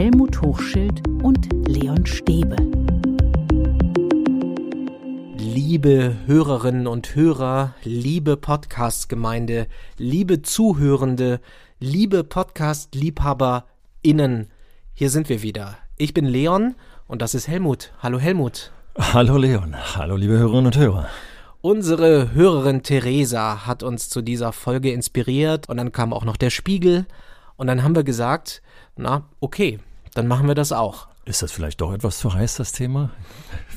Helmut Hochschild und Leon Stäbe. Liebe Hörerinnen und Hörer, liebe Podcast-Gemeinde, liebe Zuhörende, liebe Podcast-LiebhaberInnen, hier sind wir wieder. Ich bin Leon und das ist Helmut. Hallo Helmut. Hallo Leon. Hallo liebe Hörerinnen und Hörer. Unsere Hörerin Theresa hat uns zu dieser Folge inspiriert und dann kam auch noch der Spiegel und dann haben wir gesagt, na, okay, dann machen wir das auch. Ist das vielleicht doch etwas zu heiß, das Thema?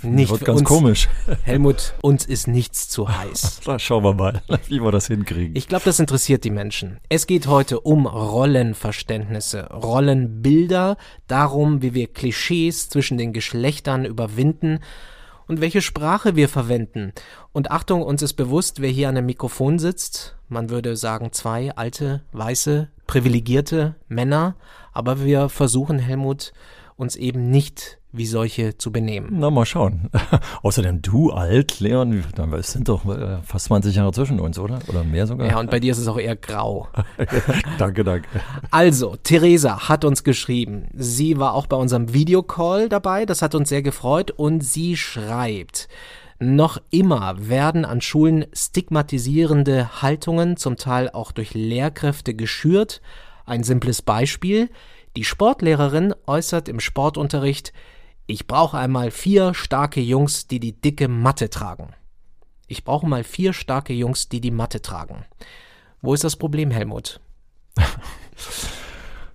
Nicht Wird ganz uns, komisch. Helmut, uns ist nichts zu heiß. Da schauen wir mal, wie wir das hinkriegen. Ich glaube, das interessiert die Menschen. Es geht heute um Rollenverständnisse, Rollenbilder, darum, wie wir Klischees zwischen den Geschlechtern überwinden und welche Sprache wir verwenden. Und Achtung, uns ist bewusst, wer hier an dem Mikrofon sitzt. Man würde sagen, zwei alte, weiße, privilegierte Männer. Aber wir versuchen, Helmut, uns eben nicht wie solche zu benehmen. Na, mal schauen. Außerdem du alt, Leon, es sind doch äh, fast 20 Jahre zwischen uns, oder? Oder mehr sogar? Ja, und bei dir ist es auch eher grau. danke, danke. Also, Theresa hat uns geschrieben. Sie war auch bei unserem Videocall dabei, das hat uns sehr gefreut und sie schreibt, noch immer werden an Schulen stigmatisierende Haltungen, zum Teil auch durch Lehrkräfte geschürt. Ein simples Beispiel. Die Sportlehrerin äußert im Sportunterricht, ich brauche einmal vier starke Jungs, die die dicke Matte tragen. Ich brauche mal vier starke Jungs, die die Matte tragen. Wo ist das Problem, Helmut?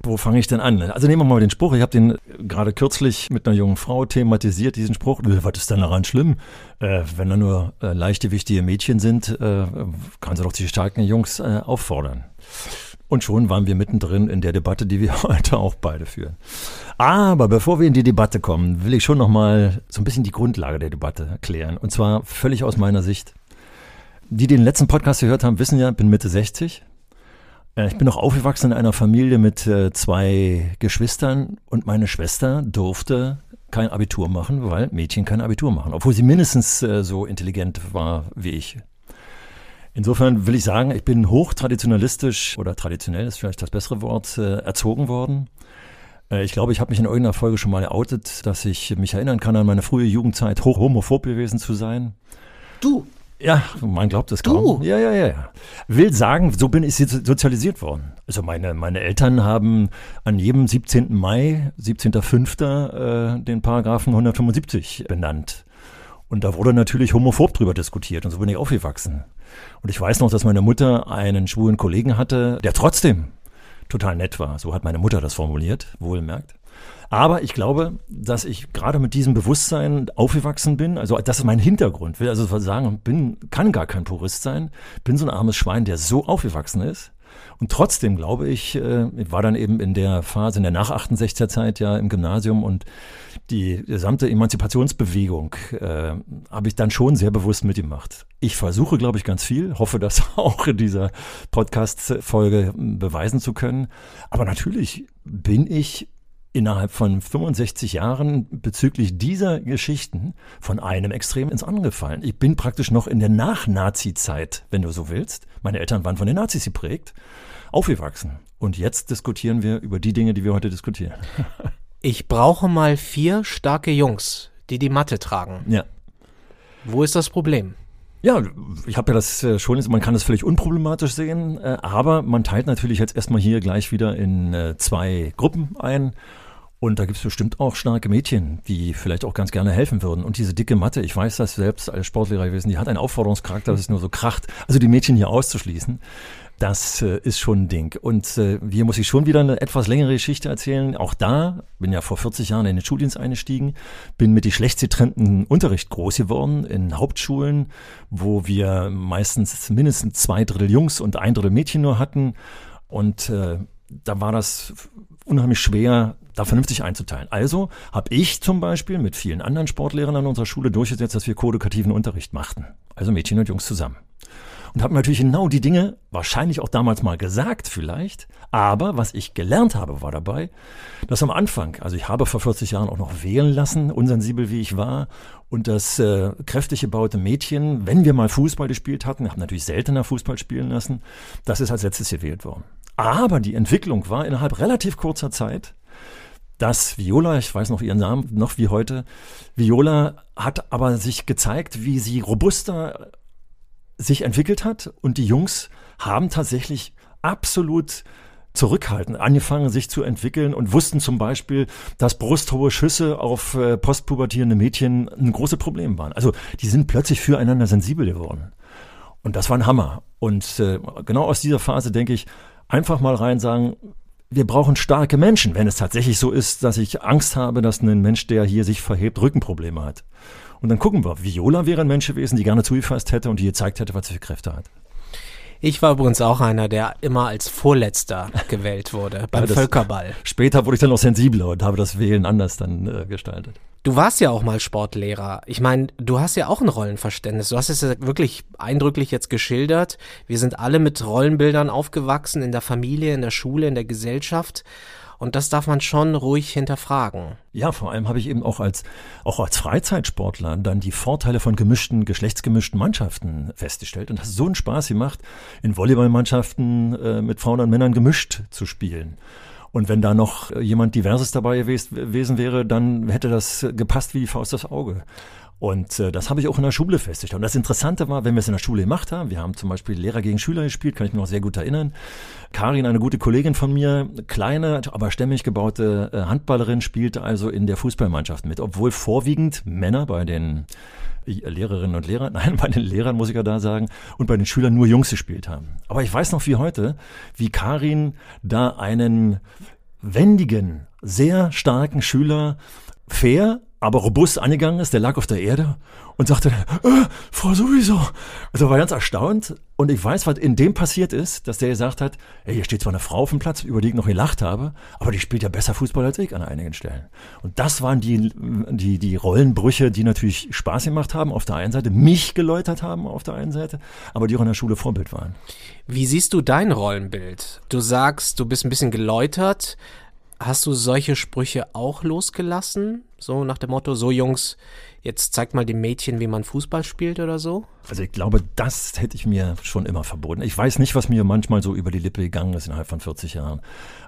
Wo fange ich denn an? Also nehmen wir mal den Spruch. Ich habe den gerade kürzlich mit einer jungen Frau thematisiert, diesen Spruch. Äh, was ist denn daran schlimm? Äh, wenn da nur äh, leichte, wichtige Mädchen sind, äh, kann sie doch die starken Jungs äh, auffordern. Und schon waren wir mittendrin in der Debatte, die wir heute auch beide führen. Aber bevor wir in die Debatte kommen, will ich schon nochmal so ein bisschen die Grundlage der Debatte erklären. Und zwar völlig aus meiner Sicht. Die, die den letzten Podcast gehört haben, wissen ja, ich bin Mitte 60. Ich bin noch aufgewachsen in einer Familie mit äh, zwei Geschwistern und meine Schwester durfte kein Abitur machen, weil Mädchen kein Abitur machen, obwohl sie mindestens äh, so intelligent war wie ich. Insofern will ich sagen, ich bin hochtraditionalistisch oder traditionell ist vielleicht das bessere Wort, äh, erzogen worden. Ich glaube, ich habe mich in irgendeiner Folge schon mal outet, dass ich mich erinnern kann an meine frühe Jugendzeit, hoch homophob gewesen zu sein. Du, Ja, man glaubt es Du? kaum. Ja, ja, ja, ja. Will sagen, so bin ich so- sozialisiert worden. Also meine, meine Eltern haben an jedem 17. Mai, 17.05. Äh, den Paragraphen 175 benannt. Und da wurde natürlich homophob drüber diskutiert und so bin ich aufgewachsen. Und ich weiß noch, dass meine Mutter einen schwulen Kollegen hatte, der trotzdem total nett war. So hat meine Mutter das formuliert, wohlgemerkt. Aber ich glaube, dass ich gerade mit diesem Bewusstsein aufgewachsen bin. Also das ist mein Hintergrund. Will also sagen, bin, kann gar kein Purist sein. Bin so ein armes Schwein, der so aufgewachsen ist. Und trotzdem glaube ich, äh, ich war dann eben in der Phase, in der nach 68er Zeit ja im Gymnasium und die gesamte Emanzipationsbewegung äh, habe ich dann schon sehr bewusst mitgemacht. Ich versuche, glaube ich, ganz viel, hoffe das auch in dieser Podcast-Folge beweisen zu können. Aber natürlich bin ich innerhalb von 65 Jahren bezüglich dieser Geschichten von einem Extrem ins andere gefallen. Ich bin praktisch noch in der Nach-Nazi-Zeit, wenn du so willst. Meine Eltern waren von den Nazis geprägt, aufgewachsen. Und jetzt diskutieren wir über die Dinge, die wir heute diskutieren. ich brauche mal vier starke Jungs, die die Matte tragen. Ja. Wo ist das Problem? Ja, ich habe ja das äh, schon, man kann das völlig unproblematisch sehen, äh, aber man teilt natürlich jetzt erstmal hier gleich wieder in äh, zwei Gruppen ein. Und da gibt's bestimmt auch starke Mädchen, die vielleicht auch ganz gerne helfen würden. Und diese dicke Matte, ich weiß das selbst als Sportlehrer gewesen, die hat einen Aufforderungscharakter, dass es nur so kracht. Also die Mädchen hier auszuschließen, das äh, ist schon ein Ding. Und äh, hier muss ich schon wieder eine etwas längere Geschichte erzählen. Auch da, bin ja vor 40 Jahren in den Schuldienst eingestiegen, bin mit die schlecht getrennten Unterricht groß geworden in Hauptschulen, wo wir meistens mindestens zwei Drittel Jungs und ein Drittel Mädchen nur hatten. Und äh, da war das unheimlich schwer, da vernünftig einzuteilen. Also habe ich zum Beispiel mit vielen anderen Sportlehrern an unserer Schule durchgesetzt, dass wir kodukativen Unterricht machten. Also Mädchen und Jungs zusammen. Und habe natürlich genau die Dinge wahrscheinlich auch damals mal gesagt vielleicht. Aber was ich gelernt habe, war dabei, dass am Anfang, also ich habe vor 40 Jahren auch noch wählen lassen, unsensibel wie ich war, und das äh, kräftig gebaute Mädchen, wenn wir mal Fußball gespielt hatten, habe natürlich seltener Fußball spielen lassen, das ist als letztes gewählt worden. Aber die Entwicklung war innerhalb relativ kurzer Zeit, dass Viola, ich weiß noch ihren Namen, noch wie heute, Viola hat aber sich gezeigt, wie sie robuster sich entwickelt hat und die Jungs haben tatsächlich absolut zurückhaltend angefangen, sich zu entwickeln und wussten zum Beispiel, dass brusthohe Schüsse auf äh, postpubertierende Mädchen ein großes Problem waren. Also die sind plötzlich füreinander sensibel geworden. Und das war ein Hammer. Und äh, genau aus dieser Phase denke ich, einfach mal rein sagen, wir brauchen starke Menschen, wenn es tatsächlich so ist, dass ich Angst habe, dass ein Mensch, der hier sich verhebt, Rückenprobleme hat. Und dann gucken wir. Viola wäre ein Mensch gewesen, die gerne zugefasst hätte und die gezeigt hätte, was sie für Kräfte hat. Ich war übrigens auch einer, der immer als Vorletzter gewählt wurde beim ja, Völkerball. Später wurde ich dann noch sensibler und habe das Wählen anders dann äh, gestaltet. Du warst ja auch mal Sportlehrer. Ich meine, du hast ja auch ein Rollenverständnis. Du hast es ja wirklich eindrücklich jetzt geschildert. Wir sind alle mit Rollenbildern aufgewachsen in der Familie, in der Schule, in der Gesellschaft. Und das darf man schon ruhig hinterfragen. Ja, vor allem habe ich eben auch als, auch als Freizeitsportler dann die Vorteile von gemischten, geschlechtsgemischten Mannschaften festgestellt. Und das so einen Spaß gemacht, in Volleyballmannschaften äh, mit Frauen und Männern gemischt zu spielen. Und wenn da noch jemand Diverses dabei gewesen wäre, dann hätte das gepasst wie die Faust aufs Auge. Und äh, das habe ich auch in der Schule festgestellt. Und das Interessante war, wenn wir es in der Schule gemacht haben, wir haben zum Beispiel Lehrer gegen Schüler gespielt, kann ich mich noch sehr gut erinnern. Karin, eine gute Kollegin von mir, kleine, aber stämmig gebaute äh, Handballerin, spielte also in der Fußballmannschaft mit, obwohl vorwiegend Männer bei den Lehrerinnen und Lehrern, nein, bei den Lehrern muss ich ja da sagen, und bei den Schülern nur Jungs gespielt haben. Aber ich weiß noch wie heute, wie Karin da einen wendigen, sehr starken Schüler fair, aber robust angegangen ist, der lag auf der Erde und sagte, äh, Frau sowieso. Also war ganz erstaunt und ich weiß, was in dem passiert ist, dass der gesagt hat, ey, hier steht zwar eine Frau auf dem Platz, über die ich noch gelacht habe, aber die spielt ja besser Fußball als ich an einigen Stellen. Und das waren die, die, die Rollenbrüche, die natürlich Spaß gemacht haben auf der einen Seite, mich geläutert haben auf der einen Seite, aber die auch in der Schule Vorbild waren. Wie siehst du dein Rollenbild? Du sagst, du bist ein bisschen geläutert. Hast du solche Sprüche auch losgelassen? So nach dem Motto, so Jungs, jetzt zeigt mal dem Mädchen, wie man Fußball spielt oder so? Also ich glaube, das hätte ich mir schon immer verboten. Ich weiß nicht, was mir manchmal so über die Lippe gegangen ist innerhalb von 40 Jahren.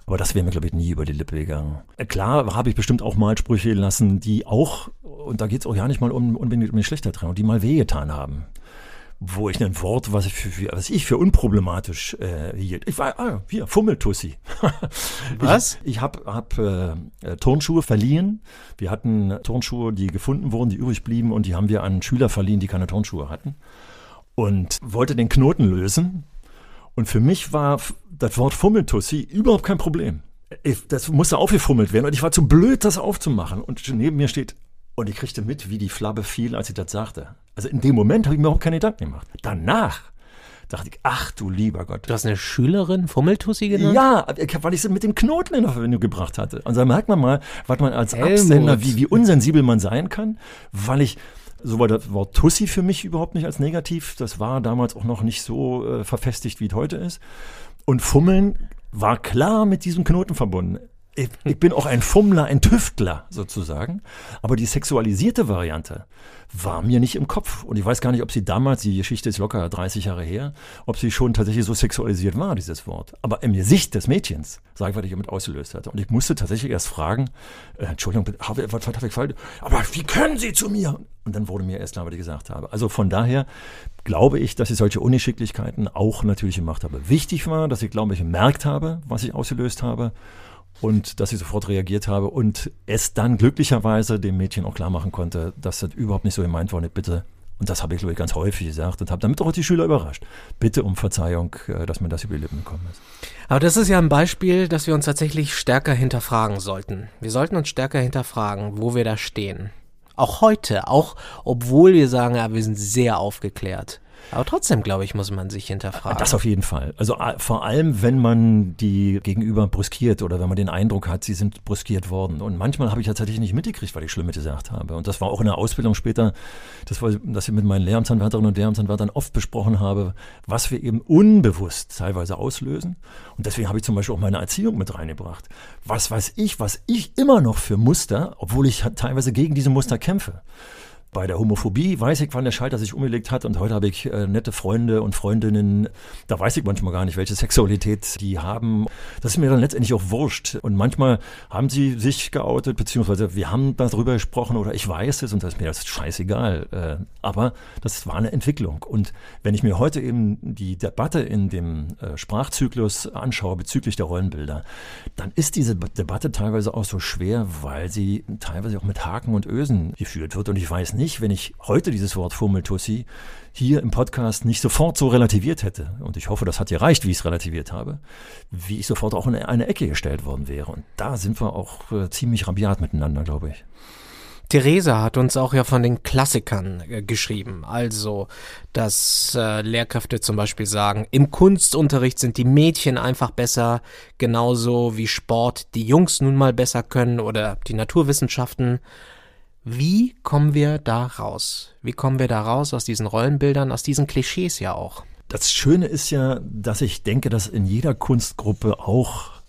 Aber das wäre mir, glaube ich, nie über die Lippe gegangen. Äh, klar habe ich bestimmt auch mal Sprüche gelassen, die auch, und da geht es auch ja nicht mal um, unbedingt um die Schlechter die mal wehgetan haben wo ich ein Wort, was ich für, was ich für unproblematisch äh, hielt. Ich war, ah, hier, Fummeltussi. was? Ich, ich habe hab, äh, äh, Turnschuhe verliehen. Wir hatten Turnschuhe, die gefunden wurden, die übrig blieben und die haben wir an Schüler verliehen, die keine Turnschuhe hatten. Und wollte den Knoten lösen. Und für mich war das Wort Fummeltussi überhaupt kein Problem. Ich, das musste aufgefummelt werden und ich war zu blöd, das aufzumachen. Und neben mir steht und ich kriegte mit, wie die Flabbe fiel, als ich das sagte. Also in dem Moment habe ich mir auch keine Gedanken gemacht. Danach dachte ich, ach du lieber Gott. Du hast eine Schülerin Fummeltussi genannt? Ja, weil ich sie mit dem Knoten in Verbindung gebracht hatte. Und da merkt man mal, was man als Helmut. Absender, wie, wie unsensibel man sein kann, weil ich so war das Wort Tussi für mich überhaupt nicht als negativ. Das war damals auch noch nicht so äh, verfestigt, wie es heute ist. Und Fummeln war klar mit diesem Knoten verbunden ich, ich bin auch ein Fummler, ein Tüftler sozusagen. Aber die sexualisierte Variante war mir nicht im Kopf. Und ich weiß gar nicht, ob sie damals, die Geschichte ist locker 30 Jahre her, ob sie schon tatsächlich so sexualisiert war, dieses Wort. Aber im Gesicht des Mädchens, sage ich, was ich damit ausgelöst hatte. Und ich musste tatsächlich erst fragen, äh, Entschuldigung, habe, was, was habe ich falsch? Aber wie können Sie zu mir? Und dann wurde mir erst klar, was ich gesagt habe. Also von daher glaube ich, dass ich solche Unschicklichkeiten auch natürlich gemacht habe. Wichtig war, dass ich, glaube ich, gemerkt habe, was ich ausgelöst habe und dass ich sofort reagiert habe und es dann glücklicherweise dem Mädchen auch klar machen konnte, dass das überhaupt nicht so gemeint war, nicht bitte. Und das habe ich, glaube ich, ganz häufig gesagt und habe damit auch die Schüler überrascht. Bitte um Verzeihung, äh, dass mir das über die Lippen gekommen ist. Aber das ist ja ein Beispiel, dass wir uns tatsächlich stärker hinterfragen sollten. Wir sollten uns stärker hinterfragen, wo wir da stehen. Auch heute, auch obwohl wir sagen, ja, wir sind sehr aufgeklärt. Aber trotzdem, glaube ich, muss man sich hinterfragen. Das auf jeden Fall. Also vor allem, wenn man die Gegenüber brüskiert oder wenn man den Eindruck hat, sie sind brüskiert worden. Und manchmal habe ich tatsächlich nicht mitgekriegt, weil ich Schlimme gesagt habe. Und das war auch in der Ausbildung später, das war, dass ich mit meinen Lehramtsanwärterinnen und Lehramtsanwärtern oft besprochen habe, was wir eben unbewusst teilweise auslösen. Und deswegen habe ich zum Beispiel auch meine Erziehung mit reingebracht. Was weiß ich, was ich immer noch für Muster, obwohl ich teilweise gegen diese Muster kämpfe Bei der Homophobie weiß ich, wann der Schalter sich umgelegt hat und heute habe ich äh, nette Freunde und Freundinnen. Da weiß ich manchmal gar nicht, welche Sexualität die haben. Das ist mir dann letztendlich auch wurscht. Und manchmal haben sie sich geoutet, beziehungsweise wir haben darüber gesprochen oder ich weiß es und das ist mir das scheißegal. Äh, aber das war eine Entwicklung. Und wenn ich mir heute eben die Debatte in dem äh, Sprachzyklus anschaue bezüglich der Rollenbilder, dann ist diese Debatte teilweise auch so schwer, weil sie teilweise auch mit Haken und Ösen geführt wird. Und ich weiß nicht, nicht, wenn ich heute dieses Wort Fummeltussi hier im Podcast nicht sofort so relativiert hätte. Und ich hoffe, das hat gereicht, wie ich es relativiert habe, wie ich sofort auch in eine Ecke gestellt worden wäre. Und da sind wir auch äh, ziemlich rabiat miteinander, glaube ich. Theresa hat uns auch ja von den Klassikern äh, geschrieben. Also, dass äh, Lehrkräfte zum Beispiel sagen, im Kunstunterricht sind die Mädchen einfach besser, genauso wie Sport die Jungs nun mal besser können oder die Naturwissenschaften. Wie kommen wir da raus? Wie kommen wir da raus aus diesen Rollenbildern, aus diesen Klischees ja auch? Das Schöne ist ja, dass ich denke, dass in jeder Kunstgruppe auch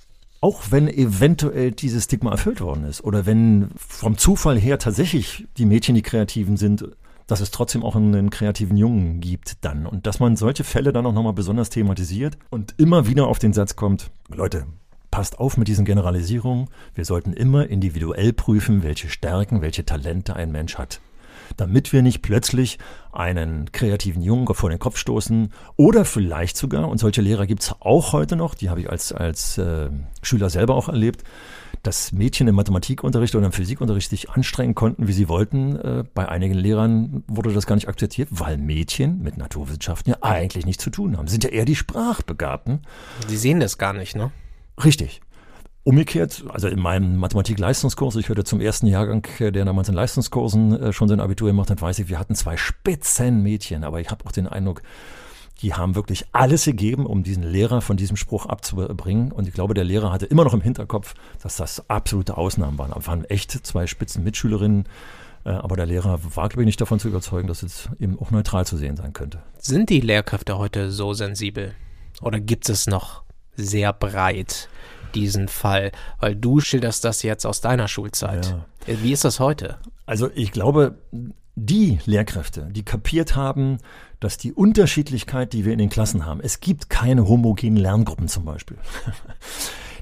auch wenn eventuell dieses Stigma erfüllt worden ist oder wenn vom Zufall her tatsächlich die Mädchen die Kreativen sind, dass es trotzdem auch einen kreativen Jungen gibt dann und dass man solche Fälle dann auch nochmal besonders thematisiert und immer wieder auf den Satz kommt, Leute, passt auf mit diesen Generalisierungen. Wir sollten immer individuell prüfen, welche Stärken, welche Talente ein Mensch hat. Damit wir nicht plötzlich einen kreativen Jungen vor den Kopf stoßen oder vielleicht sogar, und solche Lehrer gibt es auch heute noch, die habe ich als, als äh, Schüler selber auch erlebt, dass Mädchen im Mathematikunterricht oder im Physikunterricht sich anstrengen konnten, wie sie wollten. Äh, bei einigen Lehrern wurde das gar nicht akzeptiert, weil Mädchen mit Naturwissenschaften ja eigentlich nichts zu tun haben. Sind ja eher die Sprachbegabten. Die sehen das gar nicht, ne? Richtig. Umgekehrt, also in meinem Mathematik-Leistungskurs, ich hörte zum ersten Jahrgang, der damals in Leistungskursen äh, schon sein Abitur gemacht hat, weiß ich, wir hatten zwei spitzen Mädchen, aber ich habe auch den Eindruck, die haben wirklich alles gegeben, um diesen Lehrer von diesem Spruch abzubringen. Und ich glaube, der Lehrer hatte immer noch im Hinterkopf, dass das absolute Ausnahmen waren. Es waren echt zwei spitzen Mitschülerinnen, äh, aber der Lehrer war, glaube ich, nicht davon zu überzeugen, dass es eben auch neutral zu sehen sein könnte. Sind die Lehrkräfte heute so sensibel? Oder gibt es noch sehr breit, diesen Fall, weil du schilderst das jetzt aus deiner Schulzeit. Ja. Wie ist das heute? Also ich glaube, die Lehrkräfte, die kapiert haben, dass die Unterschiedlichkeit, die wir in den Klassen haben, es gibt keine homogenen Lerngruppen zum Beispiel.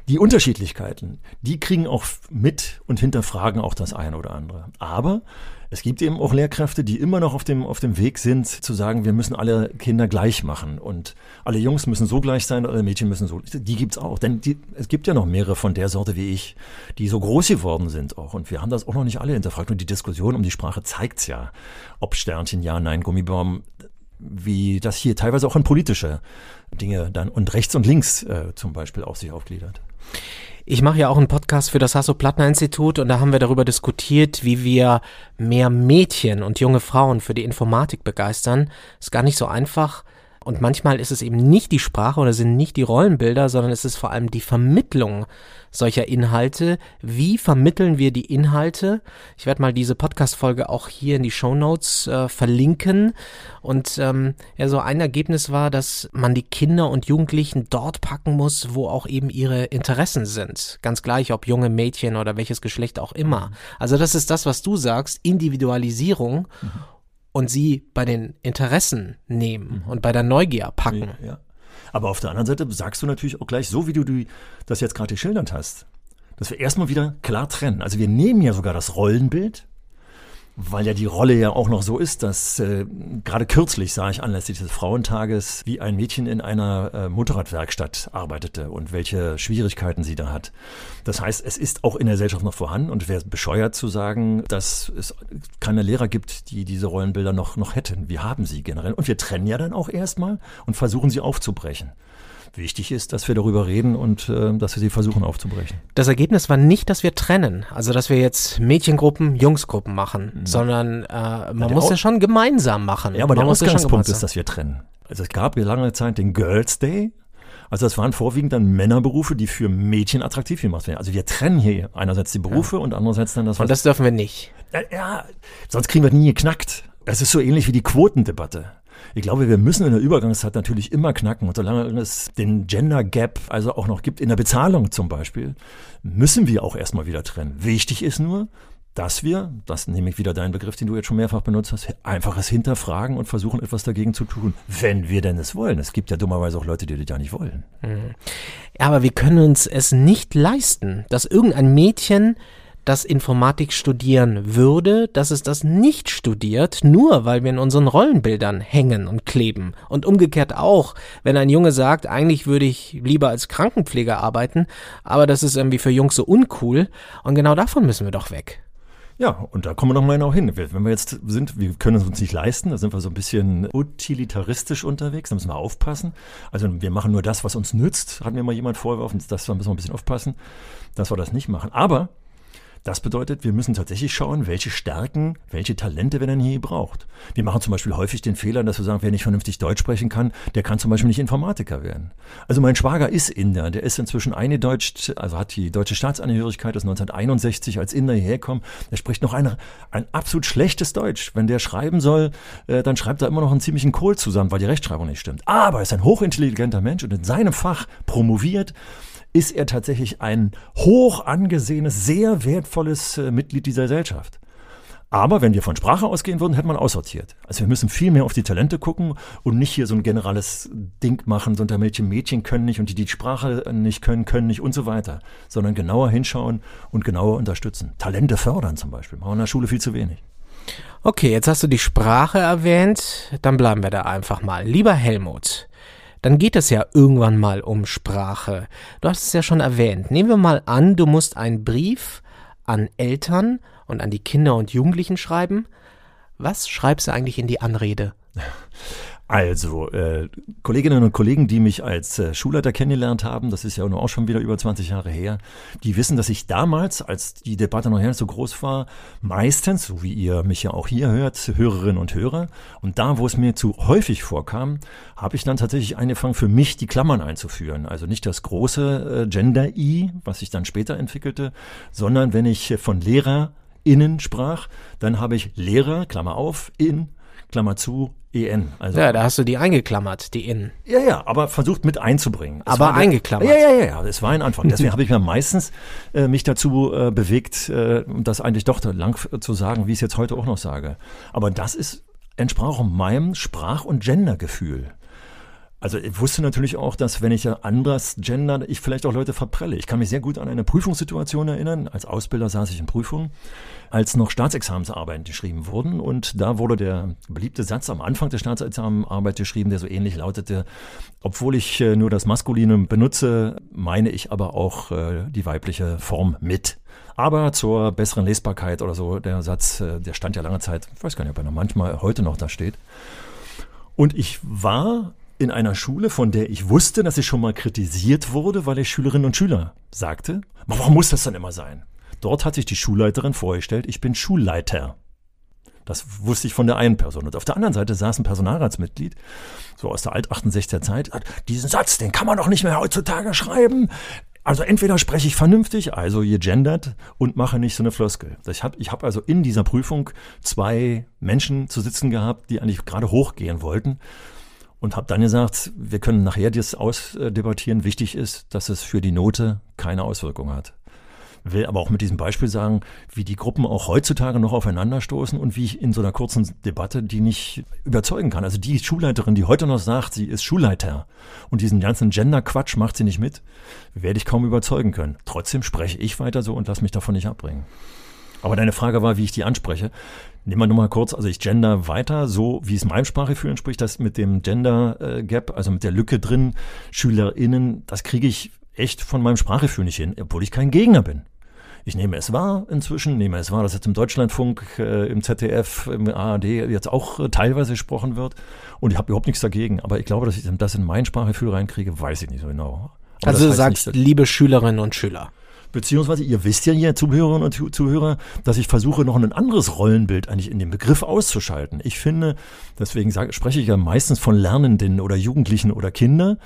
Die Unterschiedlichkeiten, die kriegen auch mit und hinterfragen auch das eine oder andere. Aber es gibt eben auch Lehrkräfte, die immer noch auf dem, auf dem Weg sind, zu sagen, wir müssen alle Kinder gleich machen und alle Jungs müssen so gleich sein, alle Mädchen müssen so. Die gibt's auch. Denn die, es gibt ja noch mehrere von der Sorte wie ich, die so groß geworden sind auch. Und wir haben das auch noch nicht alle hinterfragt. Und die Diskussion um die Sprache zeigt's ja. Ob Sternchen, ja, nein, Gummibaum, wie das hier teilweise auch in politische Dinge dann und rechts und links äh, zum Beispiel auch sich aufgliedert. Ich mache ja auch einen Podcast für das Hasso-Plattner-Institut und da haben wir darüber diskutiert, wie wir mehr Mädchen und junge Frauen für die Informatik begeistern. Ist gar nicht so einfach. Und manchmal ist es eben nicht die Sprache oder sind nicht die Rollenbilder, sondern es ist vor allem die Vermittlung solcher Inhalte. Wie vermitteln wir die Inhalte? Ich werde mal diese Podcast-Folge auch hier in die Show Notes äh, verlinken. Und ähm, ja, so ein Ergebnis war, dass man die Kinder und Jugendlichen dort packen muss, wo auch eben ihre Interessen sind. Ganz gleich, ob junge Mädchen oder welches Geschlecht auch immer. Also das ist das, was du sagst, Individualisierung. Mhm und sie bei den Interessen nehmen mhm. und bei der Neugier packen. Ja, ja. Aber auf der anderen Seite sagst du natürlich auch gleich, so wie du das jetzt gerade geschildert hast, dass wir erstmal wieder klar trennen. Also wir nehmen ja sogar das Rollenbild weil ja die Rolle ja auch noch so ist, dass äh, gerade kürzlich sah ich anlässlich des Frauentages, wie ein Mädchen in einer äh, Motorradwerkstatt arbeitete und welche Schwierigkeiten sie da hat. Das heißt, es ist auch in der Gesellschaft noch vorhanden und wäre bescheuert zu sagen, dass es keine Lehrer gibt, die diese Rollenbilder noch, noch hätten. Wir haben sie generell und wir trennen ja dann auch erstmal und versuchen sie aufzubrechen wichtig ist, dass wir darüber reden und äh, dass wir sie versuchen aufzubrechen. Das Ergebnis war nicht, dass wir trennen, also dass wir jetzt Mädchengruppen, Jungsgruppen machen, mhm. sondern äh, man ja, muss ja schon gemeinsam machen. Ja, aber man der Ausgangspunkt ist, dass wir trennen. Also es gab ja lange Zeit den Girls Day. Also das waren vorwiegend dann Männerberufe, die für Mädchen attraktiv gemacht werden. Also wir trennen hier einerseits die Berufe ja. und andererseits dann das. Und das dürfen wir nicht. Ja, ja, sonst kriegen wir nie geknackt. Das ist so ähnlich wie die Quotendebatte. Ich glaube, wir müssen in der Übergangszeit natürlich immer knacken. Und solange es den Gender Gap also auch noch gibt, in der Bezahlung zum Beispiel, müssen wir auch erstmal wieder trennen. Wichtig ist nur, dass wir, das nehme ich wieder deinen Begriff, den du jetzt schon mehrfach benutzt hast, einfaches Hinterfragen und versuchen etwas dagegen zu tun, wenn wir denn es wollen. Es gibt ja dummerweise auch Leute, die das ja nicht wollen. Ja, aber wir können uns es nicht leisten, dass irgendein Mädchen das Informatik studieren würde, dass es das nicht studiert, nur weil wir in unseren Rollenbildern hängen und kleben. Und umgekehrt auch, wenn ein Junge sagt, eigentlich würde ich lieber als Krankenpfleger arbeiten, aber das ist irgendwie für Jungs so uncool. Und genau davon müssen wir doch weg. Ja, und da kommen wir nochmal genau hin. Wenn wir jetzt sind, wir können es uns nicht leisten, da sind wir so ein bisschen utilitaristisch unterwegs, da müssen wir aufpassen. Also wir machen nur das, was uns nützt, hat mir mal jemand vorgeworfen, das müssen wir ein bisschen aufpassen, dass wir das nicht machen. Aber das bedeutet, wir müssen tatsächlich schauen, welche Stärken, welche Talente wir denn hier braucht. Wir machen zum Beispiel häufig den Fehler, dass wir sagen, wer nicht vernünftig Deutsch sprechen kann, der kann zum Beispiel nicht Informatiker werden. Also mein Schwager ist Inder, der ist inzwischen eingedeutscht, also hat die deutsche Staatsangehörigkeit, ist 1961 als Inder hierher gekommen. Der spricht noch eine, ein absolut schlechtes Deutsch. Wenn der schreiben soll, äh, dann schreibt er immer noch einen ziemlichen Kohl zusammen, weil die Rechtschreibung nicht stimmt. Aber er ist ein hochintelligenter Mensch und in seinem Fach promoviert ist er tatsächlich ein hoch angesehenes, sehr wertvolles äh, Mitglied dieser Gesellschaft. Aber wenn wir von Sprache ausgehen würden, hätte man aussortiert. Also wir müssen viel mehr auf die Talente gucken und nicht hier so ein generelles Ding machen, so unter welche Mädchen können nicht und die die Sprache nicht können, können nicht und so weiter, sondern genauer hinschauen und genauer unterstützen. Talente fördern zum Beispiel. Machen wir in der Schule viel zu wenig. Okay, jetzt hast du die Sprache erwähnt, dann bleiben wir da einfach mal. Lieber Helmut, dann geht es ja irgendwann mal um Sprache. Du hast es ja schon erwähnt. Nehmen wir mal an, du musst einen Brief an Eltern und an die Kinder und Jugendlichen schreiben. Was schreibst du eigentlich in die Anrede? Also, äh, Kolleginnen und Kollegen, die mich als äh, Schulleiter kennengelernt haben, das ist ja auch schon wieder über 20 Jahre her, die wissen, dass ich damals, als die Debatte noch nicht so groß war, meistens, so wie ihr mich ja auch hier hört, Hörerinnen und Hörer, und da, wo es mir zu häufig vorkam, habe ich dann tatsächlich angefangen, für mich die Klammern einzuführen. Also nicht das große äh, Gender-I, was sich dann später entwickelte, sondern wenn ich von LehrerInnen sprach, dann habe ich Lehrer, Klammer auf, in, Klammer zu, EN. Also ja, da hast du die eingeklammert, die in. Ja, ja, aber versucht mit einzubringen. Es aber eingeklammert. Ja, ja, ja, ja, das war ein Anfang. Deswegen habe ich mir meistens äh, mich dazu äh, bewegt, äh, das eigentlich doch lang zu sagen, wie ich es jetzt heute auch noch sage. Aber das ist entsprach meinem Sprach- und Gendergefühl. Also ich wusste natürlich auch, dass wenn ich anders gender, ich vielleicht auch Leute verprelle. Ich kann mich sehr gut an eine Prüfungssituation erinnern. Als Ausbilder saß ich in Prüfungen, als noch Staatsexamensarbeiten geschrieben wurden. Und da wurde der beliebte Satz am Anfang der Staatsexamenarbeit geschrieben, der so ähnlich lautete, obwohl ich äh, nur das Maskuline benutze, meine ich aber auch äh, die weibliche Form mit. Aber zur besseren Lesbarkeit oder so, der Satz, äh, der stand ja lange Zeit, ich weiß gar nicht, ob er noch manchmal heute noch da steht. Und ich war in einer Schule, von der ich wusste, dass ich schon mal kritisiert wurde, weil ich Schülerinnen und Schüler sagte. Warum muss das dann immer sein? Dort hat sich die Schulleiterin vorgestellt, ich bin Schulleiter. Das wusste ich von der einen Person. Und auf der anderen Seite saß ein Personalratsmitglied, so aus der Alt-68er Zeit, diesen Satz, den kann man doch nicht mehr heutzutage schreiben. Also entweder spreche ich vernünftig, also ihr gendert, und mache nicht so eine Floskel. Ich habe ich hab also in dieser Prüfung zwei Menschen zu sitzen gehabt, die eigentlich gerade hochgehen wollten und habe dann gesagt, wir können nachher das ausdebattieren. Wichtig ist, dass es für die Note keine Auswirkung hat. Will aber auch mit diesem Beispiel sagen, wie die Gruppen auch heutzutage noch aufeinanderstoßen und wie ich in so einer kurzen Debatte die nicht überzeugen kann. Also die Schulleiterin, die heute noch sagt, sie ist Schulleiter und diesen ganzen Gender-Quatsch macht sie nicht mit, werde ich kaum überzeugen können. Trotzdem spreche ich weiter so und lass mich davon nicht abbringen. Aber deine Frage war, wie ich die anspreche. Nehmen wir nur mal kurz, also ich gender weiter, so wie es meinem Sprachgefühl entspricht, das mit dem Gender äh, Gap, also mit der Lücke drin, SchülerInnen, das kriege ich echt von meinem Sprachgefühl nicht hin, obwohl ich kein Gegner bin. Ich nehme es wahr inzwischen, nehme es wahr, dass jetzt im Deutschlandfunk, äh, im ZDF, im ARD jetzt auch äh, teilweise gesprochen wird und ich habe überhaupt nichts dagegen. Aber ich glaube, dass ich das in mein Sprachgefühl reinkriege, weiß ich nicht so genau. Aber also du sagst, nicht, liebe Schülerinnen und Schüler. Beziehungsweise, ihr wisst ja hier, Zuhörerinnen und Zuhörer, dass ich versuche, noch ein anderes Rollenbild eigentlich in dem Begriff auszuschalten. Ich finde, deswegen sage, spreche ich ja meistens von Lernenden oder Jugendlichen oder Kinder.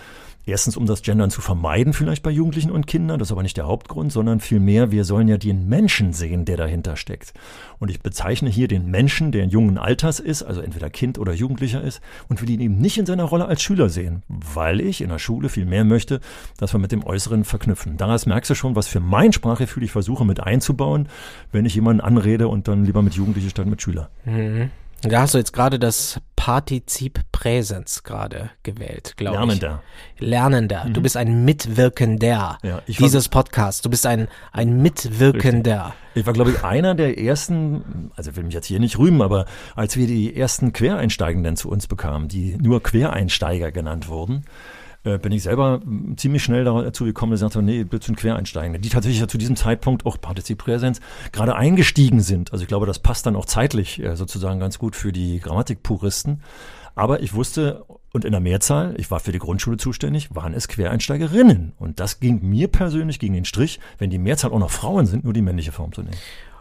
Erstens, um das Gendern zu vermeiden, vielleicht bei Jugendlichen und Kindern. Das ist aber nicht der Hauptgrund, sondern vielmehr, wir sollen ja den Menschen sehen, der dahinter steckt. Und ich bezeichne hier den Menschen, der in jungen Alters ist, also entweder Kind oder Jugendlicher ist, und will ihn eben nicht in seiner Rolle als Schüler sehen, weil ich in der Schule viel mehr möchte, dass wir mit dem Äußeren verknüpfen. Daraus merkst du schon, was für mein Sprachgefühl ich versuche mit einzubauen, wenn ich jemanden anrede und dann lieber mit Jugendlichen statt mit Schüler. Mhm. Da hast du jetzt gerade das Partizip Präsens gerade gewählt, glaube ich. Lernender. Lernender. Du bist ein Mitwirkender Ja, dieses Podcasts. Du bist ein, ein Mitwirkender. Ich war, glaube ich, einer der ersten, also ich will mich jetzt hier nicht rühmen, aber als wir die ersten Quereinsteigenden zu uns bekamen, die nur Quereinsteiger genannt wurden, äh, bin ich selber ziemlich schnell dazu gekommen und sagte, nee, bitte ein Quereinsteigende, die tatsächlich ja zu diesem Zeitpunkt auch Partizip Präsens gerade eingestiegen sind. Also ich glaube, das passt dann auch zeitlich äh, sozusagen ganz gut für die Grammatikpuristen. Aber ich wusste, und in der Mehrzahl, ich war für die Grundschule zuständig, waren es Quereinsteigerinnen. Und das ging mir persönlich gegen den Strich, wenn die Mehrzahl auch noch Frauen sind, nur die männliche Form zu nehmen.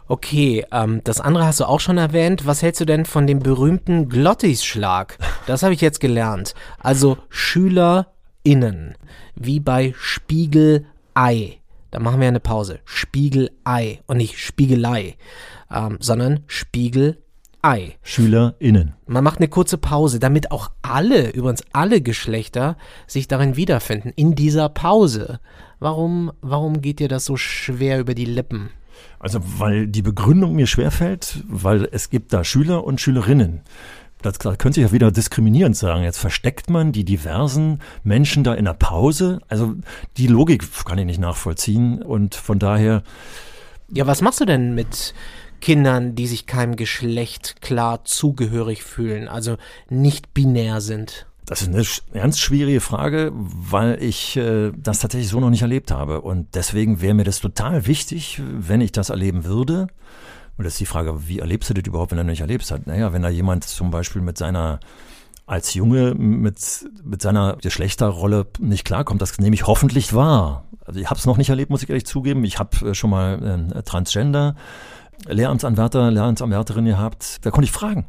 Okay, ähm, das andere hast du auch schon erwähnt. Was hältst du denn von dem berühmten Glottisschlag? Das habe ich jetzt gelernt. Also SchülerInnen, wie bei Spiegelei. Da machen wir eine Pause. Spiegelei und nicht Spiegelei, ähm, sondern Spiegelei. SchülerInnen. Man macht eine kurze Pause, damit auch alle, übrigens alle Geschlechter, sich darin wiederfinden, in dieser Pause. Warum, warum geht dir das so schwer über die Lippen? Also, weil die Begründung mir schwerfällt, weil es gibt da Schüler und Schülerinnen. Das könnte ich ja wieder diskriminierend sagen. Jetzt versteckt man die diversen Menschen da in der Pause. Also die Logik kann ich nicht nachvollziehen. Und von daher, Ja, was machst du denn mit Kindern, die sich keinem Geschlecht klar zugehörig fühlen, also nicht binär sind? das ist eine ernst schwierige Frage, weil ich äh, das tatsächlich so noch nicht erlebt habe. Und deswegen wäre mir das total wichtig, wenn ich das erleben würde. Und das ist die Frage, wie erlebst du das überhaupt, wenn du nicht erlebst hast? Naja, wenn da jemand zum Beispiel mit seiner als Junge mit, mit seiner Geschlechterrolle nicht klarkommt, das nehme ich hoffentlich wahr. Also ich habe es noch nicht erlebt, muss ich ehrlich zugeben. Ich habe äh, schon mal äh, Transgender Lehramtsanwärter, Lehramtsanwärterin gehabt. Da konnte ich fragen.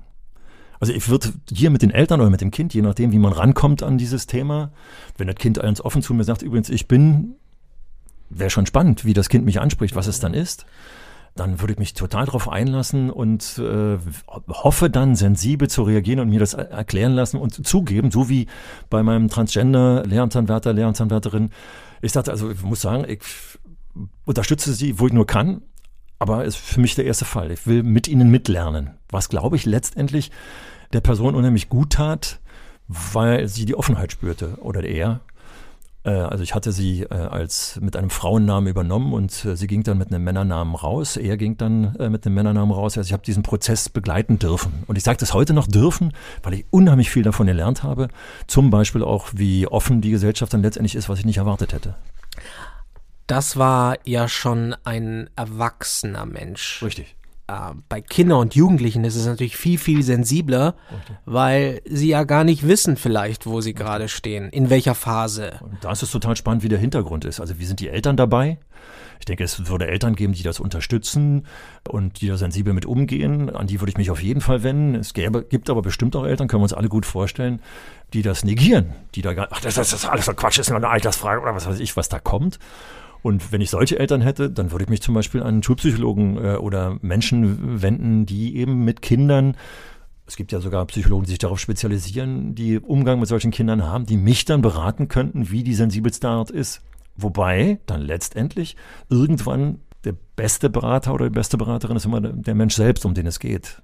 Also ich würde hier mit den Eltern oder mit dem Kind, je nachdem, wie man rankommt an dieses Thema, wenn das Kind eins offen zu mir sagt, übrigens, ich bin, wäre schon spannend, wie das Kind mich anspricht, was es dann ist, dann würde ich mich total darauf einlassen und äh, hoffe dann sensibel zu reagieren und mir das er- erklären lassen und zugeben, so wie bei meinem Transgender Lehramtsanwärter, Lehramtsanwärterin. Ich sagte also, ich muss sagen, ich unterstütze sie, wo ich nur kann, aber ist für mich der erste Fall. Ich will mit ihnen mitlernen, was glaube ich letztendlich der Person unheimlich gut tat, weil sie die Offenheit spürte oder er. Äh, Also ich hatte sie äh, als mit einem Frauennamen übernommen und äh, sie ging dann mit einem Männernamen raus. Er ging dann mit einem Männernamen raus. Also ich habe diesen Prozess begleiten dürfen. Und ich sage das heute noch dürfen, weil ich unheimlich viel davon gelernt habe. Zum Beispiel auch, wie offen die Gesellschaft dann letztendlich ist, was ich nicht erwartet hätte. Das war ja schon ein erwachsener Mensch. Richtig. Äh, bei Kindern und Jugendlichen ist es natürlich viel, viel sensibler, weil sie ja gar nicht wissen vielleicht, wo sie gerade stehen, in welcher Phase. Und da ist es total spannend, wie der Hintergrund ist. Also wie sind die Eltern dabei? Ich denke, es würde Eltern geben, die das unterstützen und die da sensibel mit umgehen. An die würde ich mich auf jeden Fall wenden. Es gäbe, gibt aber bestimmt auch Eltern, können wir uns alle gut vorstellen, die das negieren. Die da gar, ach, das, das ist alles so Quatsch, das ist nur eine Altersfrage oder was weiß ich, was da kommt. Und wenn ich solche Eltern hätte, dann würde ich mich zum Beispiel an Schulpsychologen äh, oder Menschen wenden, die eben mit Kindern es gibt ja sogar Psychologen, die sich darauf spezialisieren, die Umgang mit solchen Kindern haben, die mich dann beraten könnten, wie die sensibelste Art ist. Wobei dann letztendlich irgendwann der beste Berater oder die beste Beraterin ist immer der- der Mensch selbst, um den es geht.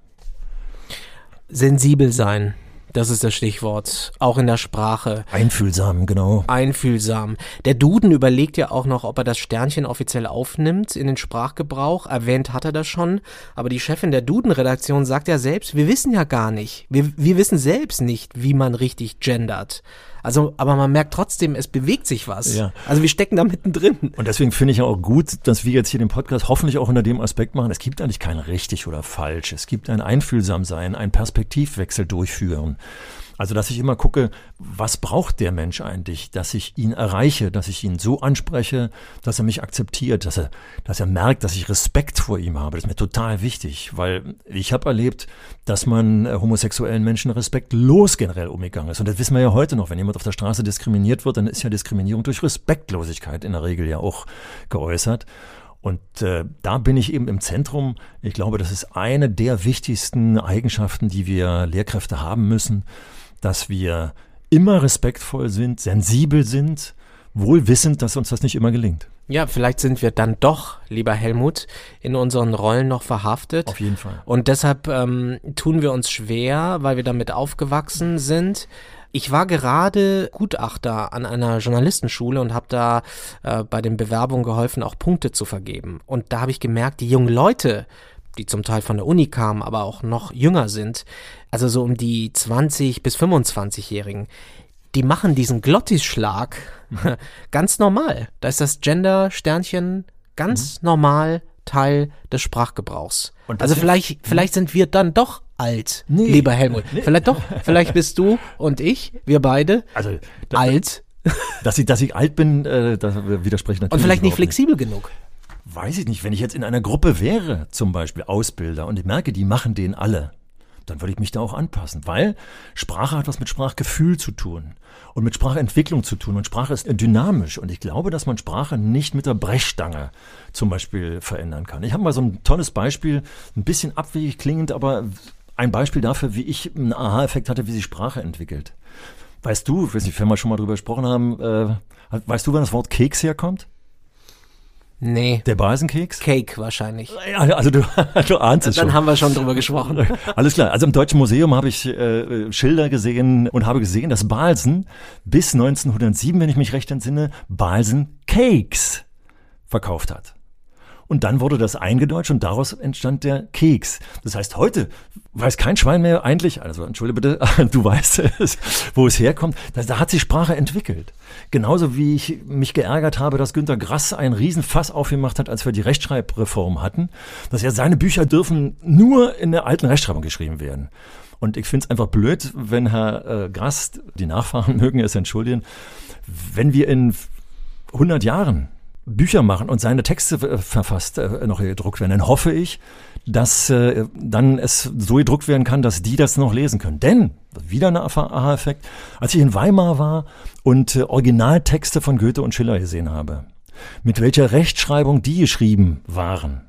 Sensibel sein, das ist das Stichwort, auch in der Sprache. Einfühlsam, genau. Einfühlsam. Der Duden überlegt ja auch noch, ob er das Sternchen offiziell aufnimmt in den Sprachgebrauch. Erwähnt hat er das schon. Aber die Chefin der Duden-Redaktion sagt ja selbst, wir wissen ja gar nicht. Wir, wir wissen selbst nicht, wie man richtig gendert. Also, aber man merkt trotzdem, es bewegt sich was. Ja. Also wir stecken da mittendrin. Und deswegen finde ich ja auch gut, dass wir jetzt hier den Podcast hoffentlich auch unter dem Aspekt machen. Es gibt eigentlich kein richtig oder falsch. Es gibt ein Einfühlsamsein, ein Perspektivwechsel durchführen. Also, dass ich immer gucke, was braucht der Mensch eigentlich, dass ich ihn erreiche, dass ich ihn so anspreche, dass er mich akzeptiert, dass er, dass er merkt, dass ich Respekt vor ihm habe. Das ist mir total wichtig, weil ich habe erlebt, dass man äh, homosexuellen Menschen respektlos generell umgegangen ist. Und das wissen wir ja heute noch. Wenn jemand auf der Straße diskriminiert wird, dann ist ja Diskriminierung durch Respektlosigkeit in der Regel ja auch geäußert. Und äh, da bin ich eben im Zentrum. Ich glaube, das ist eine der wichtigsten Eigenschaften, die wir Lehrkräfte haben müssen dass wir immer respektvoll sind, sensibel sind, wohl wissend, dass uns das nicht immer gelingt. Ja, vielleicht sind wir dann doch, lieber Helmut, in unseren Rollen noch verhaftet. Auf jeden Fall. Und deshalb ähm, tun wir uns schwer, weil wir damit aufgewachsen sind. Ich war gerade Gutachter an einer Journalistenschule und habe da äh, bei den Bewerbungen geholfen, auch Punkte zu vergeben. Und da habe ich gemerkt, die jungen Leute, die zum Teil von der Uni kamen, aber auch noch jünger sind, also so um die 20 bis 25-Jährigen, die machen diesen Glottisschlag mhm. ganz normal. Da ist das Gender-Sternchen ganz mhm. normal Teil des Sprachgebrauchs. also vielleicht, vielleicht sind wir dann doch alt, nee, lieber Helmut. Nee. Vielleicht doch, vielleicht bist du und ich, wir beide, also, da, alt. Dass ich, dass ich alt bin, äh, das widerspreche natürlich. Und vielleicht nicht flexibel nicht. genug. Weiß ich nicht, wenn ich jetzt in einer Gruppe wäre, zum Beispiel Ausbilder, und ich merke, die machen den alle, dann würde ich mich da auch anpassen, weil Sprache hat was mit Sprachgefühl zu tun und mit Sprachentwicklung zu tun und Sprache ist dynamisch und ich glaube, dass man Sprache nicht mit der Brechstange zum Beispiel verändern kann. Ich habe mal so ein tolles Beispiel, ein bisschen abwegig klingend, aber ein Beispiel dafür, wie ich einen Aha-Effekt hatte, wie sich Sprache entwickelt. Weißt du, ich weiß nicht, wenn wir schon mal drüber gesprochen haben, äh, weißt du, wann das Wort Keks herkommt? Nee. Der Basenkeks? Cake wahrscheinlich. Also du, du ahnst es Dann schon. haben wir schon drüber gesprochen. Alles klar. Also im Deutschen Museum habe ich äh, Schilder gesehen und habe gesehen, dass Balsen bis 1907, wenn ich mich recht entsinne, Balsen Cakes verkauft hat. Und dann wurde das eingedeutscht und daraus entstand der Keks. Das heißt, heute weiß kein Schwein mehr eigentlich, also entschuldige bitte, du weißt es, wo es herkommt. Da, da hat sich Sprache entwickelt. Genauso wie ich mich geärgert habe, dass Günter Grass einen Riesenfass aufgemacht hat, als wir die Rechtschreibreform hatten, dass ja seine Bücher dürfen nur in der alten Rechtschreibung geschrieben werden. Und ich finde es einfach blöd, wenn Herr äh, Grass, die Nachfahren mögen es entschuldigen, wenn wir in 100 Jahren Bücher machen und seine Texte äh, verfasst, äh, noch gedruckt werden, dann hoffe ich, dass äh, dann es so gedruckt werden kann, dass die das noch lesen können. Denn, wieder ein Aha-Effekt, als ich in Weimar war und äh, Originaltexte von Goethe und Schiller gesehen habe, mit welcher Rechtschreibung die geschrieben waren,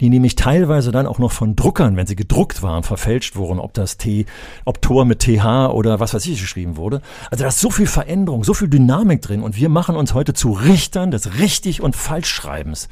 die nämlich teilweise dann auch noch von Druckern, wenn sie gedruckt waren, verfälscht wurden, ob das T, ob Tor mit TH oder was weiß ich geschrieben wurde. Also da ist so viel Veränderung, so viel Dynamik drin und wir machen uns heute zu Richtern des Richtig- und Falschschreibens.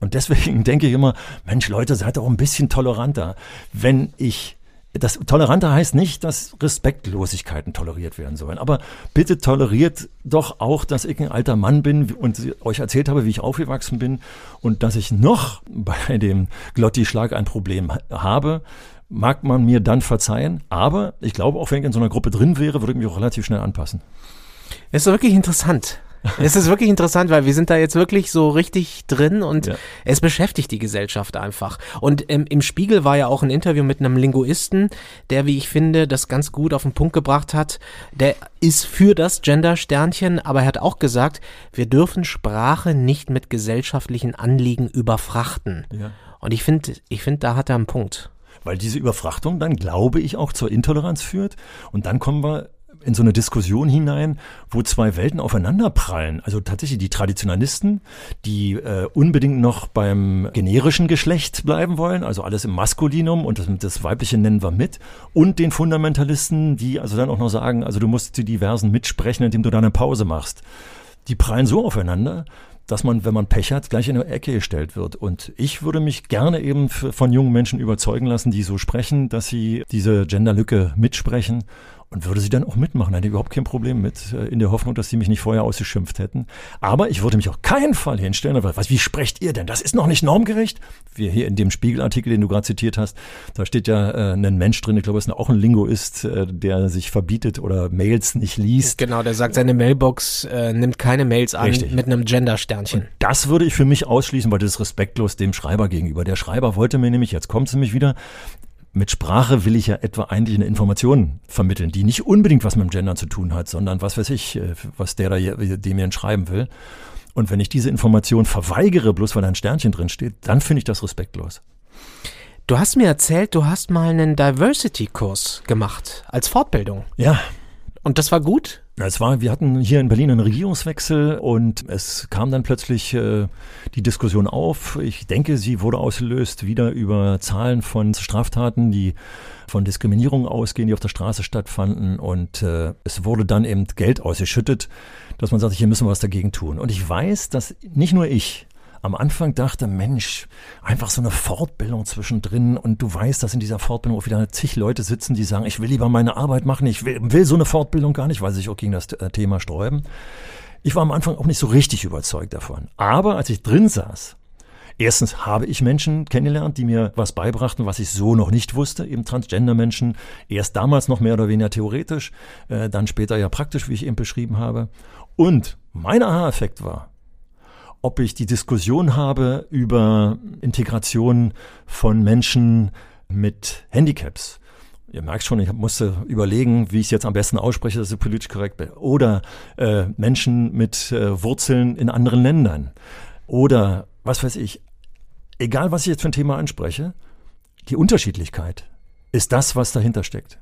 Und deswegen denke ich immer, Mensch Leute, seid doch ein bisschen toleranter. Wenn ich das Tolerante heißt nicht, dass Respektlosigkeiten toleriert werden sollen. Aber bitte toleriert doch auch, dass ich ein alter Mann bin und euch erzählt habe, wie ich aufgewachsen bin und dass ich noch bei dem Glotti-Schlag ein Problem habe. Mag man mir dann verzeihen, aber ich glaube, auch wenn ich in so einer Gruppe drin wäre, würde ich mich auch relativ schnell anpassen. Es ist wirklich interessant. Es ist wirklich interessant, weil wir sind da jetzt wirklich so richtig drin und ja. es beschäftigt die Gesellschaft einfach. Und ähm, im Spiegel war ja auch ein Interview mit einem Linguisten, der, wie ich finde, das ganz gut auf den Punkt gebracht hat. Der ist für das Gender-Sternchen, aber er hat auch gesagt, wir dürfen Sprache nicht mit gesellschaftlichen Anliegen überfrachten. Ja. Und ich finde, ich finde, da hat er einen Punkt. Weil diese Überfrachtung dann, glaube ich, auch zur Intoleranz führt. Und dann kommen wir in so eine Diskussion hinein, wo zwei Welten aufeinanderprallen. Also tatsächlich die Traditionalisten, die äh, unbedingt noch beim generischen Geschlecht bleiben wollen, also alles im Maskulinum und das, das Weibliche nennen wir mit, und den Fundamentalisten, die also dann auch noch sagen, also du musst die Diversen mitsprechen, indem du da eine Pause machst. Die prallen so aufeinander, dass man, wenn man Pech hat, gleich in eine Ecke gestellt wird. Und ich würde mich gerne eben von jungen Menschen überzeugen lassen, die so sprechen, dass sie diese Genderlücke mitsprechen und würde sie dann auch mitmachen. Da hätte ich überhaupt kein Problem mit, äh, in der Hoffnung, dass sie mich nicht vorher ausgeschimpft hätten. Aber ich würde mich auf keinen Fall hinstellen, was, wie sprecht ihr denn? Das ist noch nicht normgerecht. Wir hier in dem Spiegelartikel, den du gerade zitiert hast, da steht ja äh, ein Mensch drin, ich glaube, es ist auch ein Linguist, äh, der sich verbietet oder Mails nicht liest. Genau, der sagt, seine Mailbox äh, nimmt keine Mails an Richtig. mit einem Gender-Sternchen. Das würde ich für mich ausschließen, weil das ist respektlos dem Schreiber gegenüber. Der Schreiber wollte mir nämlich, jetzt kommt es nämlich wieder, mit Sprache will ich ja etwa eigentlich eine Information vermitteln, die nicht unbedingt was mit dem Gender zu tun hat, sondern was weiß ich, äh, was der da dem mir schreiben will. Und wenn ich diese Information verweigere, bloß weil da ein Sternchen drin steht, dann finde ich das respektlos. Du hast mir erzählt, du hast mal einen Diversity-Kurs gemacht als Fortbildung. Ja. Und das war gut? Es war, wir hatten hier in Berlin einen Regierungswechsel und es kam dann plötzlich äh, die Diskussion auf. Ich denke, sie wurde ausgelöst wieder über Zahlen von Straftaten, die von Diskriminierung ausgehen, die auf der Straße stattfanden. Und äh, es wurde dann eben Geld ausgeschüttet, dass man sagt, hier müssen wir was dagegen tun. Und ich weiß, dass nicht nur ich, am Anfang dachte, Mensch, einfach so eine Fortbildung zwischendrin und du weißt, dass in dieser Fortbildung auch wieder zig Leute sitzen, die sagen, ich will lieber meine Arbeit machen, ich will, will so eine Fortbildung gar nicht, weil sie sich auch gegen das äh, Thema sträuben. Ich war am Anfang auch nicht so richtig überzeugt davon. Aber als ich drin saß, Erstens habe ich Menschen kennengelernt, die mir was beibrachten, was ich so noch nicht wusste, eben Transgender-Menschen. Erst damals noch mehr oder weniger theoretisch, äh, dann später ja praktisch, wie ich eben beschrieben habe. Und mein Aha-Effekt war, ob ich die Diskussion habe über Integration von Menschen mit Handicaps. Ihr merkt schon, ich musste überlegen, wie ich es jetzt am besten ausspreche, dass ich politisch korrekt bin. Oder äh, Menschen mit äh, Wurzeln in anderen Ländern. Oder was weiß ich. Egal, was ich jetzt für ein Thema anspreche, die Unterschiedlichkeit ist das, was dahinter steckt.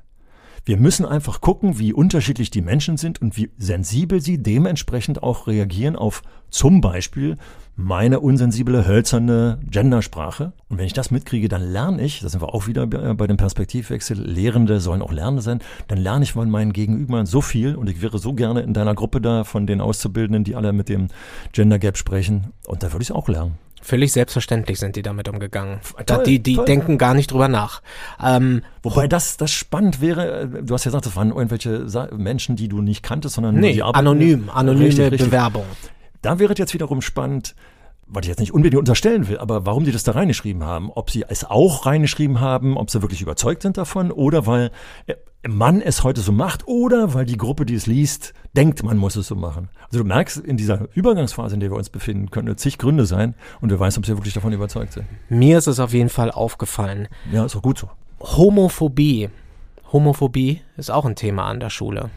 Wir müssen einfach gucken, wie unterschiedlich die Menschen sind und wie sensibel sie dementsprechend auch reagieren auf zum Beispiel meine unsensible, hölzerne Gendersprache. Und wenn ich das mitkriege, dann lerne ich, da sind wir auch wieder bei dem Perspektivwechsel, Lehrende sollen auch Lernende sein, dann lerne ich von meinen Gegenübern so viel und ich wäre so gerne in deiner Gruppe da von den Auszubildenden, die alle mit dem Gender Gap sprechen und da würde ich es auch lernen. Völlig selbstverständlich sind die damit umgegangen. Toll, die die toll. denken gar nicht drüber nach. Ähm, Wobei das, das spannend wäre, äh, du hast ja gesagt, das waren irgendwelche Menschen, die du nicht kanntest, sondern nee, die arbeiten. Anonym, anonyme richtig, richtig. Bewerbung. Da wäre es jetzt wiederum spannend, was ich jetzt nicht unbedingt unterstellen will, aber warum die das da reingeschrieben haben. Ob sie es auch reingeschrieben haben, ob sie wirklich überzeugt sind davon oder weil man es heute so macht oder weil die Gruppe, die es liest, denkt, man muss es so machen. Also du merkst, in dieser Übergangsphase, in der wir uns befinden, können zig Gründe sein und wer weiß, ob sie wirklich davon überzeugt sind. Mir ist es auf jeden Fall aufgefallen. Ja, ist auch gut so. Homophobie. Homophobie ist auch ein Thema an der Schule.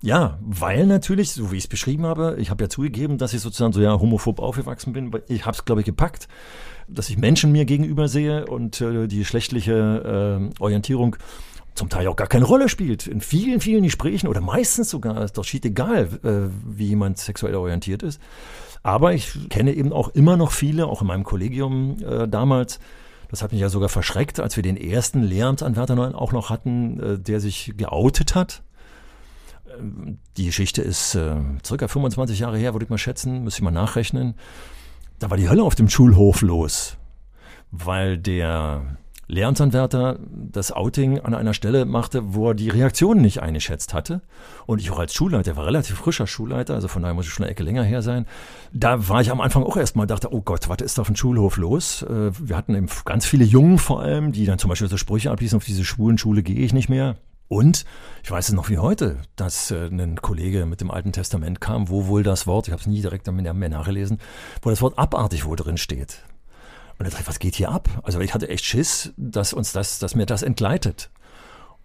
Ja, weil natürlich, so wie ich es beschrieben habe, ich habe ja zugegeben, dass ich sozusagen so ja homophob aufgewachsen bin. Ich habe es, glaube ich, gepackt, dass ich Menschen mir gegenüber sehe und äh, die geschlechtliche äh, Orientierung zum Teil auch gar keine Rolle spielt. In vielen, vielen Gesprächen oder meistens sogar ist doch schied egal, äh, wie jemand sexuell orientiert ist. Aber ich kenne eben auch immer noch viele, auch in meinem Kollegium äh, damals, das hat mich ja sogar verschreckt, als wir den ersten Lehramtsanwärter auch noch hatten, äh, der sich geoutet hat. Die Geschichte ist äh, circa 25 Jahre her, würde ich mal schätzen, müsste ich mal nachrechnen. Da war die Hölle auf dem Schulhof los, weil der Lehramtsanwärter das Outing an einer Stelle machte, wo er die Reaktionen nicht eingeschätzt hatte. Und ich auch als Schulleiter, war relativ frischer Schulleiter, also von daher muss ich schon eine Ecke länger her sein. Da war ich am Anfang auch erstmal, dachte, oh Gott, was ist da auf dem Schulhof los? Äh, wir hatten eben ganz viele Jungen vor allem, die dann zum Beispiel so Sprüche abließen, auf diese schwulen Schule gehe ich nicht mehr. Und ich weiß es noch wie heute, dass äh, ein Kollege mit dem Alten Testament kam, wo wohl das Wort, ich habe es nie direkt mehr nachgelesen, wo das Wort abartig wohl drin steht. Und er dachte, was geht hier ab? Also ich hatte echt Schiss, dass uns das, dass mir das entgleitet.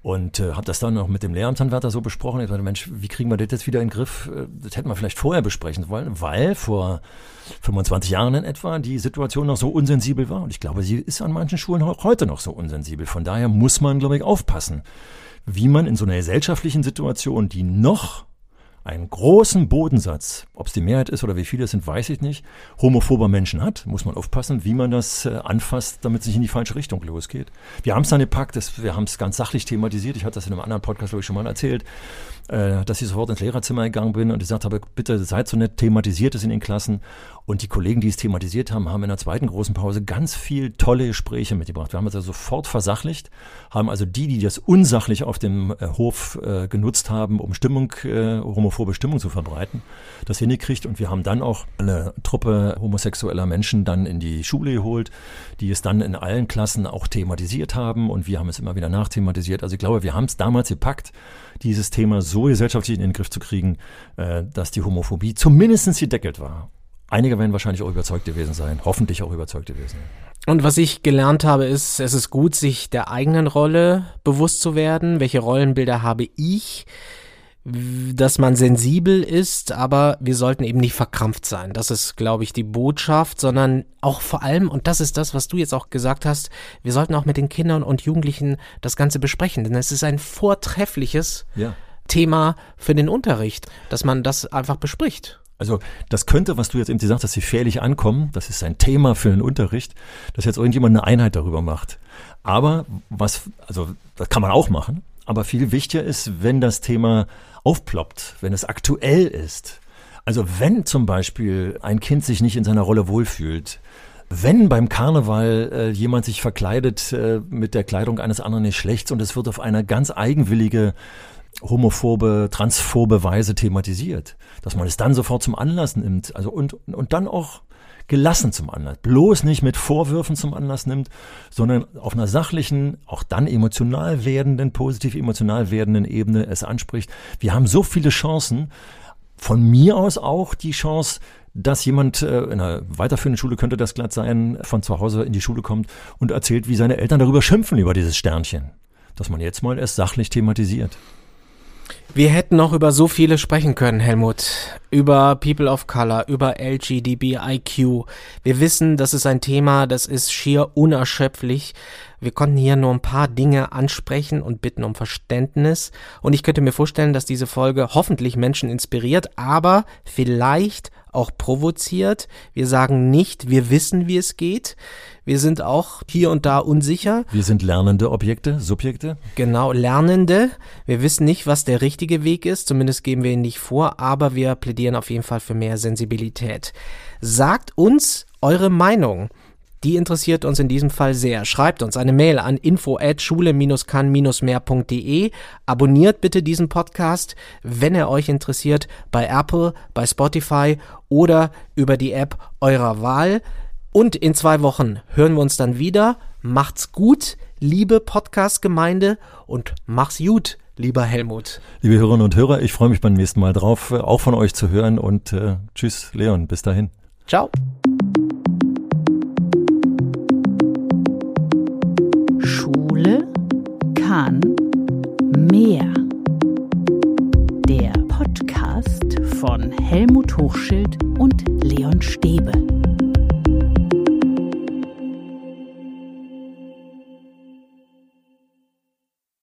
Und äh, habe das dann noch mit dem Lehramtsanwärter so besprochen. Ich dachte, Mensch, wie kriegen wir das jetzt wieder in den Griff? Äh, das hätten wir vielleicht vorher besprechen wollen, weil vor 25 Jahren in etwa die Situation noch so unsensibel war. Und ich glaube, sie ist an manchen Schulen auch heute noch so unsensibel. Von daher muss man, glaube ich, aufpassen, wie man in so einer gesellschaftlichen Situation, die noch einen großen Bodensatz, ob es die Mehrheit ist oder wie viele es sind, weiß ich nicht, homophober Menschen hat, muss man aufpassen, wie man das äh, anfasst, damit es nicht in die falsche Richtung losgeht. Wir haben es dann gepackt, das, wir haben es ganz sachlich thematisiert, ich hatte das in einem anderen Podcast, glaube ich, schon mal erzählt, äh, dass ich sofort ins Lehrerzimmer gegangen bin und gesagt habe, bitte seid so nett, thematisiert es in den Klassen. Und die Kollegen, die es thematisiert haben, haben in der zweiten großen Pause ganz viel tolle Gespräche mitgebracht. Wir haben es also sofort versachlicht, haben also die, die das unsachlich auf dem äh, Hof äh, genutzt haben, um Stimmung, äh, homophobe Stimmung zu verbreiten, das hingekriegt. Und wir haben dann auch eine Truppe homosexueller Menschen dann in die Schule geholt, die es dann in allen Klassen auch thematisiert haben. Und wir haben es immer wieder nachthematisiert. Also ich glaube, wir haben es damals gepackt, dieses Thema so gesellschaftlich in den Griff zu kriegen, äh, dass die Homophobie zumindest gedeckelt war. Einige werden wahrscheinlich auch überzeugt gewesen sein, hoffentlich auch überzeugt gewesen. Und was ich gelernt habe, ist, es ist gut, sich der eigenen Rolle bewusst zu werden. Welche Rollenbilder habe ich? dass man sensibel ist, aber wir sollten eben nicht verkrampft sein. Das ist, glaube ich, die Botschaft, sondern auch vor allem, und das ist das, was du jetzt auch gesagt hast, wir sollten auch mit den Kindern und Jugendlichen das Ganze besprechen, denn es ist ein vortreffliches ja. Thema für den Unterricht, dass man das einfach bespricht. Also das könnte, was du jetzt eben gesagt hast, gefährlich ankommen. Das ist ein Thema für den Unterricht, dass jetzt irgendjemand eine Einheit darüber macht. Aber was, also das kann man auch machen. Aber viel wichtiger ist, wenn das Thema aufploppt, wenn es aktuell ist. Also wenn zum Beispiel ein Kind sich nicht in seiner Rolle wohlfühlt, wenn beim Karneval äh, jemand sich verkleidet äh, mit der Kleidung eines anderen Geschlechts und es wird auf eine ganz eigenwillige, homophobe, transphobe Weise thematisiert, dass man es dann sofort zum Anlass nimmt, also und, und dann auch gelassen zum Anlass, bloß nicht mit Vorwürfen zum Anlass nimmt, sondern auf einer sachlichen, auch dann emotional werdenden, positiv emotional werdenden Ebene es anspricht. Wir haben so viele Chancen, von mir aus auch die Chance, dass jemand äh, in einer weiterführenden Schule könnte das glatt sein, von zu Hause in die Schule kommt und erzählt, wie seine Eltern darüber schimpfen über dieses Sternchen. Dass man jetzt mal erst sachlich thematisiert. Wir hätten noch über so viele sprechen können, Helmut. Über People of Color, über LGBTIQ. Wir wissen, das ist ein Thema, das ist schier unerschöpflich. Wir konnten hier nur ein paar Dinge ansprechen und bitten um Verständnis. Und ich könnte mir vorstellen, dass diese Folge hoffentlich Menschen inspiriert, aber vielleicht auch provoziert. Wir sagen nicht, wir wissen, wie es geht. Wir sind auch hier und da unsicher. Wir sind lernende Objekte, Subjekte. Genau, Lernende. Wir wissen nicht, was der richtige Weg ist. Zumindest geben wir ihn nicht vor, aber wir plädieren auf jeden Fall für mehr Sensibilität. Sagt uns eure Meinung. Die interessiert uns in diesem Fall sehr. Schreibt uns eine Mail an info at schule-kann-mehr.de. Abonniert bitte diesen Podcast, wenn er euch interessiert, bei Apple, bei Spotify oder über die App eurer Wahl. Und in zwei Wochen hören wir uns dann wieder. Macht's gut, liebe Podcast-Gemeinde und mach's gut, lieber Helmut. Liebe Hörerinnen und Hörer, ich freue mich beim nächsten Mal drauf, auch von euch zu hören und äh, tschüss, Leon, bis dahin. Ciao. Kahn mehr. Der Podcast von Helmut Hochschild und Leon Stäbe.